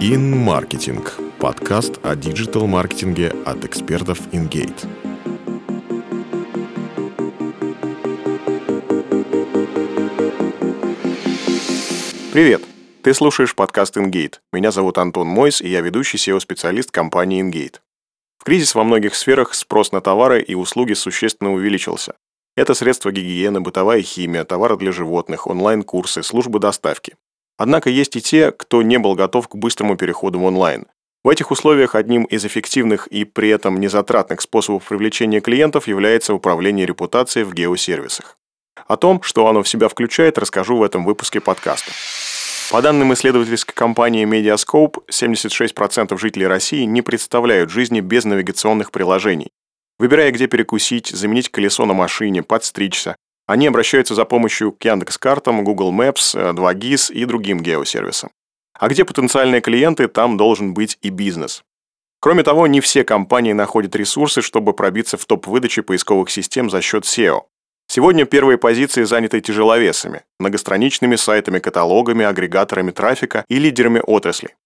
InMarketing – подкаст о диджитал-маркетинге от экспертов InGate. Привет! Ты слушаешь подкаст InGate. Меня зовут Антон Мойс, и я ведущий SEO-специалист компании InGate. В кризис во многих сферах спрос на товары и услуги существенно увеличился. Это средства гигиены, бытовая химия, товары для животных, онлайн-курсы, службы доставки. Однако есть и те, кто не был готов к быстрому переходу в онлайн. В этих условиях одним из эффективных и при этом незатратных способов привлечения клиентов является управление репутацией в геосервисах. О том, что оно в себя включает, расскажу в этом выпуске подкаста. По данным исследовательской компании Mediascope, 76% жителей России не представляют жизни без навигационных приложений. Выбирая, где перекусить, заменить колесо на машине, подстричься, они обращаются за помощью к Яндекс.Картам, Google Maps, 2GIS и другим геосервисам. А где потенциальные клиенты, там должен быть и бизнес. Кроме того, не все компании находят ресурсы, чтобы пробиться в топ выдачи поисковых систем за счет SEO. Сегодня первые позиции заняты тяжеловесами, многостраничными сайтами, каталогами, агрегаторами трафика и лидерами отрасли.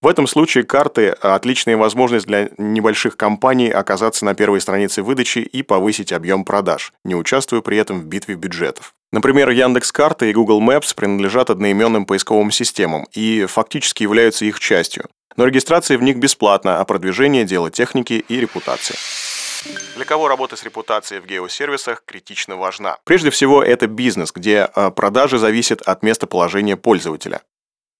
В этом случае карты – отличная возможность для небольших компаний оказаться на первой странице выдачи и повысить объем продаж, не участвуя при этом в битве бюджетов. Например, Яндекс Карты и Google Maps принадлежат одноименным поисковым системам и фактически являются их частью. Но регистрация в них бесплатна, а продвижение – дело техники и репутации. Для кого работа с репутацией в геосервисах критично важна? Прежде всего, это бизнес, где а, продажи зависят от местоположения пользователя.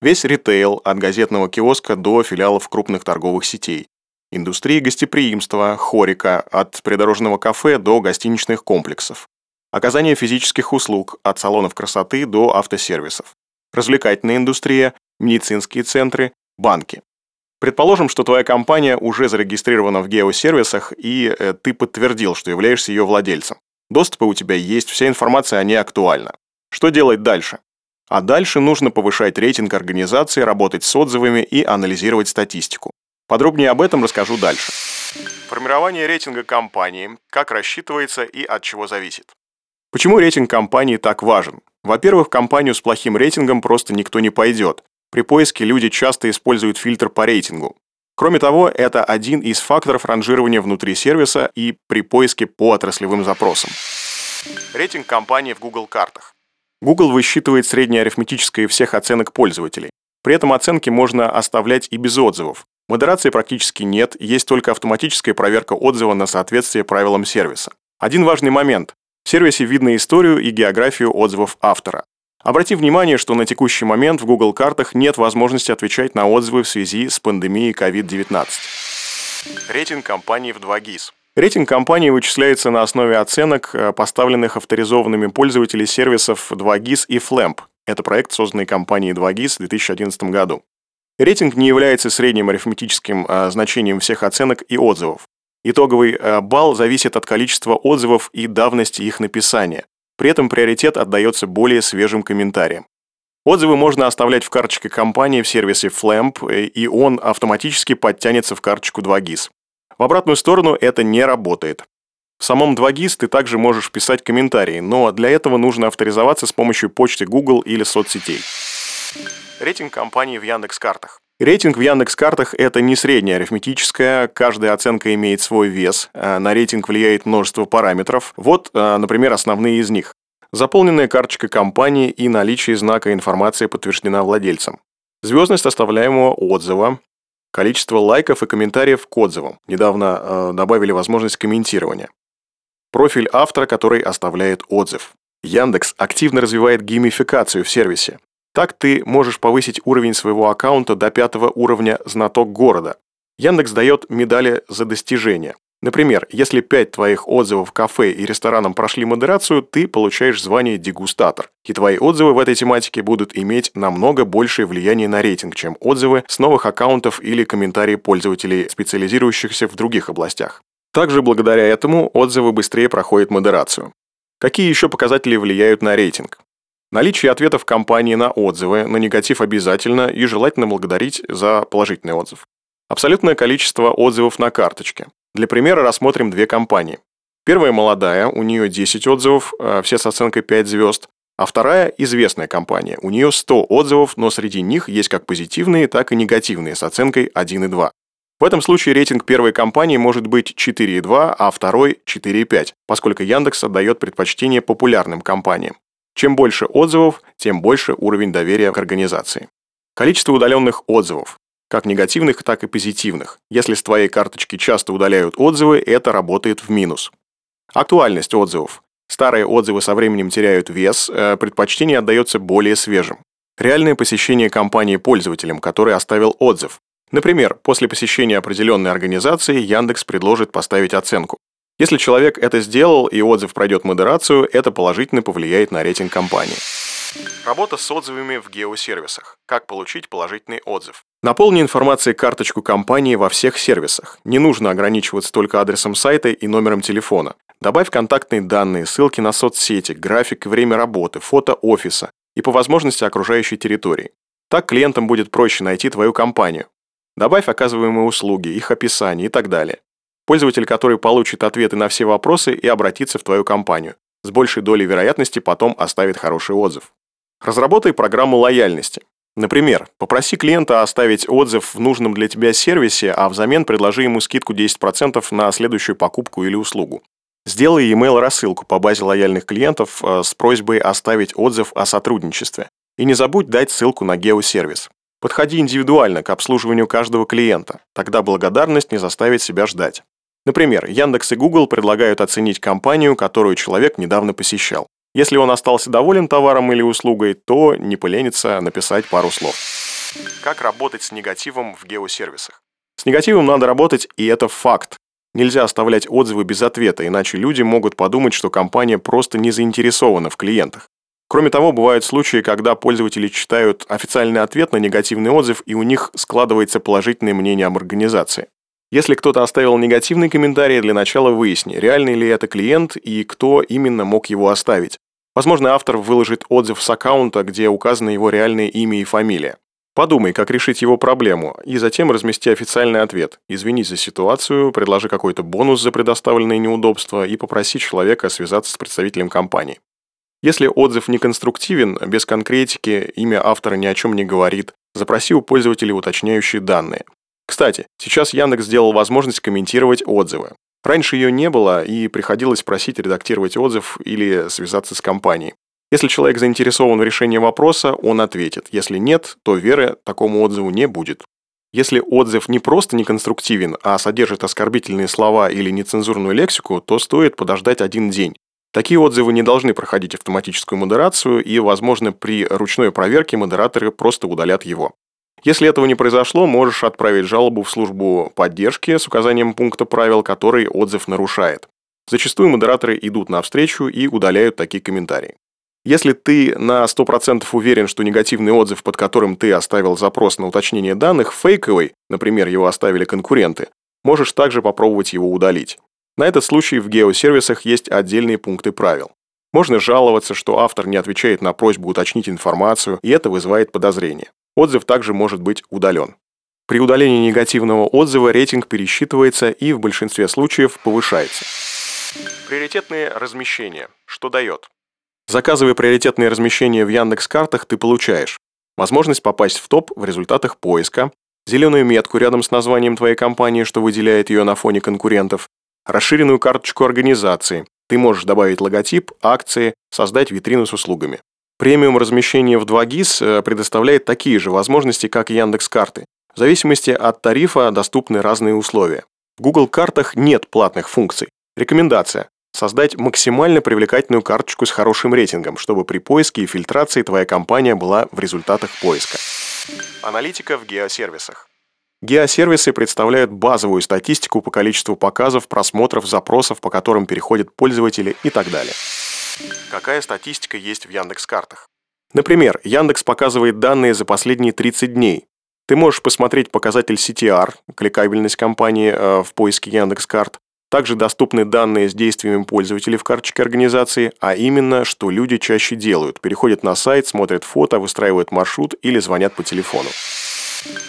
Весь ритейл, от газетного киоска до филиалов крупных торговых сетей. Индустрия гостеприимства, хорика, от придорожного кафе до гостиничных комплексов. Оказание физических услуг, от салонов красоты до автосервисов. Развлекательная индустрия, медицинские центры, банки. Предположим, что твоя компания уже зарегистрирована в геосервисах, и э, ты подтвердил, что являешься ее владельцем. Доступы у тебя есть, вся информация о ней актуальна. Что делать дальше? А дальше нужно повышать рейтинг организации, работать с отзывами и анализировать статистику. Подробнее об этом расскажу дальше. Формирование рейтинга компании, как рассчитывается и от чего зависит. Почему рейтинг компании так важен? Во-первых, компанию с плохим рейтингом просто никто не пойдет. При поиске люди часто используют фильтр по рейтингу. Кроме того, это один из факторов ранжирования внутри сервиса и при поиске по отраслевым запросам. Рейтинг компании в Google картах. Google высчитывает среднее арифметическое всех оценок пользователей. При этом оценки можно оставлять и без отзывов. Модерации практически нет, есть только автоматическая проверка отзыва на соответствие правилам сервиса. Один важный момент. В сервисе видно историю и географию отзывов автора. Обрати внимание, что на текущий момент в Google картах нет возможности отвечать на отзывы в связи с пандемией COVID-19. Рейтинг компании в 2GIS. Рейтинг компании вычисляется на основе оценок, э, поставленных авторизованными пользователями сервисов 2GIS и Flamp. Это проект, созданный компанией 2GIS в 2011 году. Рейтинг не является средним арифметическим э, значением всех оценок и отзывов. Итоговый э, балл зависит от количества отзывов и давности их написания. При этом приоритет отдается более свежим комментариям. Отзывы можно оставлять в карточке компании в сервисе Flamp, и он автоматически подтянется в карточку 2GIS. В обратную сторону это не работает. В самом 2GIS ты также можешь писать комментарии, но для этого нужно авторизоваться с помощью почты Google или соцсетей. Рейтинг компании в Яндекс.Картах. Рейтинг в Яндекс.Картах – это не средняя арифметическая, каждая оценка имеет свой вес, а на рейтинг влияет множество параметров. Вот, а, например, основные из них. Заполненная карточка компании и наличие знака информации подтверждена владельцем. Звездность оставляемого отзыва, Количество лайков и комментариев к отзывам. Недавно э, добавили возможность комментирования. Профиль автора, который оставляет отзыв. Яндекс активно развивает геймификацию в сервисе. Так ты можешь повысить уровень своего аккаунта до пятого уровня «Знаток города». Яндекс дает медали за достижения. Например, если 5 твоих отзывов кафе и ресторанам прошли модерацию, ты получаешь звание дегустатор. И твои отзывы в этой тематике будут иметь намного большее влияние на рейтинг, чем отзывы с новых аккаунтов или комментарии пользователей, специализирующихся в других областях. Также благодаря этому отзывы быстрее проходят модерацию. Какие еще показатели влияют на рейтинг? Наличие ответов компании на отзывы, на негатив обязательно и желательно благодарить за положительный отзыв. Абсолютное количество отзывов на карточке. Для примера рассмотрим две компании. Первая молодая, у нее 10 отзывов, э, все с оценкой 5 звезд. А вторая – известная компания. У нее 100 отзывов, но среди них есть как позитивные, так и негативные с оценкой 1,2. В этом случае рейтинг первой компании может быть 4,2, а второй 4,5, поскольку Яндекс отдает предпочтение популярным компаниям. Чем больше отзывов, тем больше уровень доверия к организации. Количество удаленных отзывов, как негативных, так и позитивных. Если с твоей карточки часто удаляют отзывы, это работает в минус. Актуальность отзывов. Старые отзывы со временем теряют вес, э, предпочтение отдается более свежим. Реальное посещение компании пользователем, который оставил отзыв. Например, после посещения определенной организации Яндекс предложит поставить оценку. Если человек это сделал и отзыв пройдет модерацию, это положительно повлияет на рейтинг компании. Работа с отзывами в геосервисах. Как получить положительный отзыв? Наполни информацией карточку компании во всех сервисах. Не нужно ограничиваться только адресом сайта и номером телефона. Добавь контактные данные, ссылки на соцсети, график и время работы, фото офиса и по возможности окружающей территории. Так клиентам будет проще найти твою компанию. Добавь оказываемые услуги, их описание и так далее. Пользователь, который получит ответы на все вопросы и обратится в твою компанию, с большей долей вероятности потом оставит хороший отзыв. Разработай программу лояльности. Например, попроси клиента оставить отзыв в нужном для тебя сервисе, а взамен предложи ему скидку 10% на следующую покупку или услугу. Сделай email рассылку по базе лояльных клиентов э, с просьбой оставить отзыв о сотрудничестве. И не забудь дать ссылку на геосервис. Подходи индивидуально к обслуживанию каждого клиента, тогда благодарность не заставит себя ждать. Например, Яндекс и Google предлагают оценить компанию, которую человек недавно посещал. Если он остался доволен товаром или услугой, то не поленится написать пару слов. Как работать с негативом в геосервисах? С негативом надо работать, и это факт. Нельзя оставлять отзывы без ответа, иначе люди могут подумать, что компания просто не заинтересована в клиентах. Кроме того, бывают случаи, когда пользователи читают официальный ответ на негативный отзыв, и у них складывается положительное мнение об организации. Если кто-то оставил негативный комментарий, для начала выясни, реальный ли это клиент и кто именно мог его оставить. Возможно, автор выложит отзыв с аккаунта, где указано его реальное имя и фамилия. Подумай, как решить его проблему, и затем размести официальный ответ. Извинись за ситуацию, предложи какой-то бонус за предоставленные неудобства и попроси человека связаться с представителем компании. Если отзыв не конструктивен, без конкретики, имя автора ни о чем не говорит, запроси у пользователя уточняющие данные. Кстати, сейчас Яндекс сделал возможность комментировать отзывы. Раньше ее не было, и приходилось просить редактировать отзыв или связаться с компанией. Если человек заинтересован в решении вопроса, он ответит. Если нет, то веры такому отзыву не будет. Если отзыв не просто неконструктивен, а содержит оскорбительные слова или нецензурную лексику, то стоит подождать один день. Такие отзывы не должны проходить автоматическую модерацию, и, возможно, при ручной проверке модераторы просто удалят его. Если этого не произошло, можешь отправить жалобу в службу поддержки с указанием пункта правил, который отзыв нарушает. Зачастую модераторы идут навстречу и удаляют такие комментарии. Если ты на 100% уверен, что негативный отзыв, под которым ты оставил запрос на уточнение данных, фейковый, например, его оставили конкуренты, можешь также попробовать его удалить. На этот случай в геосервисах есть отдельные пункты правил. Можно жаловаться, что автор не отвечает на просьбу уточнить информацию, и это вызывает подозрение. Отзыв также может быть удален. При удалении негативного отзыва рейтинг пересчитывается и в большинстве случаев повышается. Приоритетные размещения. Что дает? Заказывая приоритетные размещения в Яндекс.Картах, ты получаешь возможность попасть в топ в результатах поиска, зеленую метку рядом с названием твоей компании, что выделяет ее на фоне конкурентов, расширенную карточку организации. Ты можешь добавить логотип, акции, создать витрину с услугами. Премиум размещение в 2GIS э, предоставляет такие же возможности, как и Яндекс.Карты. В зависимости от тарифа доступны разные условия. В Google картах нет платных функций. Рекомендация. Создать максимально привлекательную карточку с хорошим рейтингом, чтобы при поиске и фильтрации твоя компания была в результатах поиска. Аналитика в геосервисах. Геосервисы представляют базовую статистику по количеству показов, просмотров, запросов, по которым переходят пользователи и так далее. Какая статистика есть в Яндекс.Картах? Например, Яндекс показывает данные за последние 30 дней. Ты можешь посмотреть показатель CTR, кликабельность компании э, в поиске Яндекс.Карт, также доступны данные с действиями пользователей в карточке организации, а именно, что люди чаще делают. Переходят на сайт, смотрят фото, выстраивают маршрут или звонят по телефону.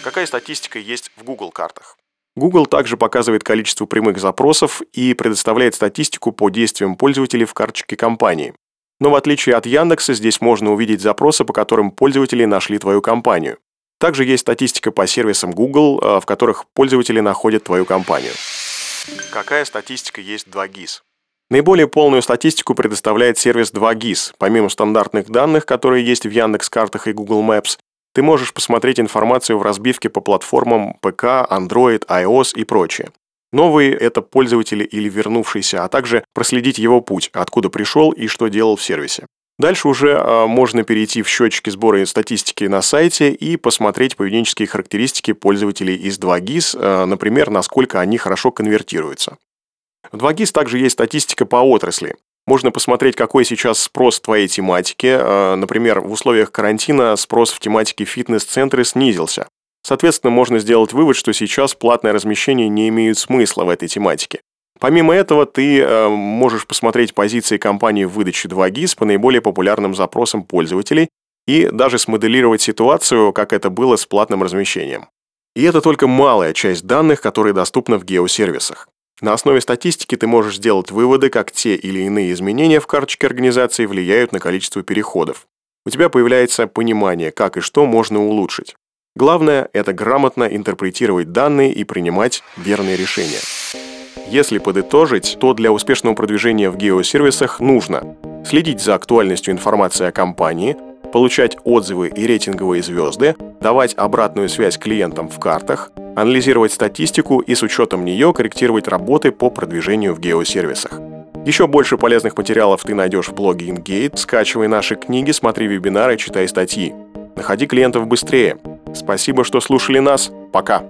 Какая статистика есть в Google картах? Google также показывает количество прямых запросов и предоставляет статистику по действиям пользователей в карточке компании. Но в отличие от Яндекса, здесь можно увидеть запросы, по которым пользователи нашли твою компанию. Также есть статистика по сервисам Google, э, в которых пользователи находят твою компанию. Какая статистика есть 2GIS? Наиболее полную статистику предоставляет сервис 2GIS. Помимо стандартных данных, которые есть в Яндекс.Картах и Google Maps, ты можешь посмотреть информацию в разбивке по платформам ПК, Android, iOS и прочее. Новые – это пользователи или вернувшиеся, а также проследить его путь, откуда пришел и что делал в сервисе. Дальше уже э, можно перейти в счетчики сбора статистики на сайте и посмотреть поведенческие характеристики пользователей из 2GIS, э, например, насколько они хорошо конвертируются. В 2GIS также есть статистика по отрасли. Можно посмотреть, какой сейчас спрос в твоей тематике. Э, например, в условиях карантина спрос в тематике фитнес-центры снизился. Соответственно, можно сделать вывод, что сейчас платное размещение не имеют смысла в этой тематике. Помимо этого, ты э, можешь посмотреть позиции компании в выдаче 2GIS по наиболее популярным запросам пользователей и даже смоделировать ситуацию, как это было с платным размещением. И это только малая часть данных, которые доступны в геосервисах. На основе статистики ты можешь сделать выводы, как те или иные изменения в карточке организации влияют на количество переходов. У тебя появляется понимание, как и что можно улучшить. Главное – это грамотно интерпретировать данные и принимать верные решения. Если подытожить, то для успешного продвижения в геосервисах нужно следить за актуальностью информации о компании, получать отзывы и рейтинговые звезды, давать обратную связь клиентам в картах, анализировать статистику и с учетом нее корректировать работы по продвижению в геосервисах. Еще больше полезных материалов ты найдешь в блоге InGate, скачивай наши книги, смотри вебинары, читай статьи. Находи клиентов быстрее. Спасибо, что слушали нас. Пока.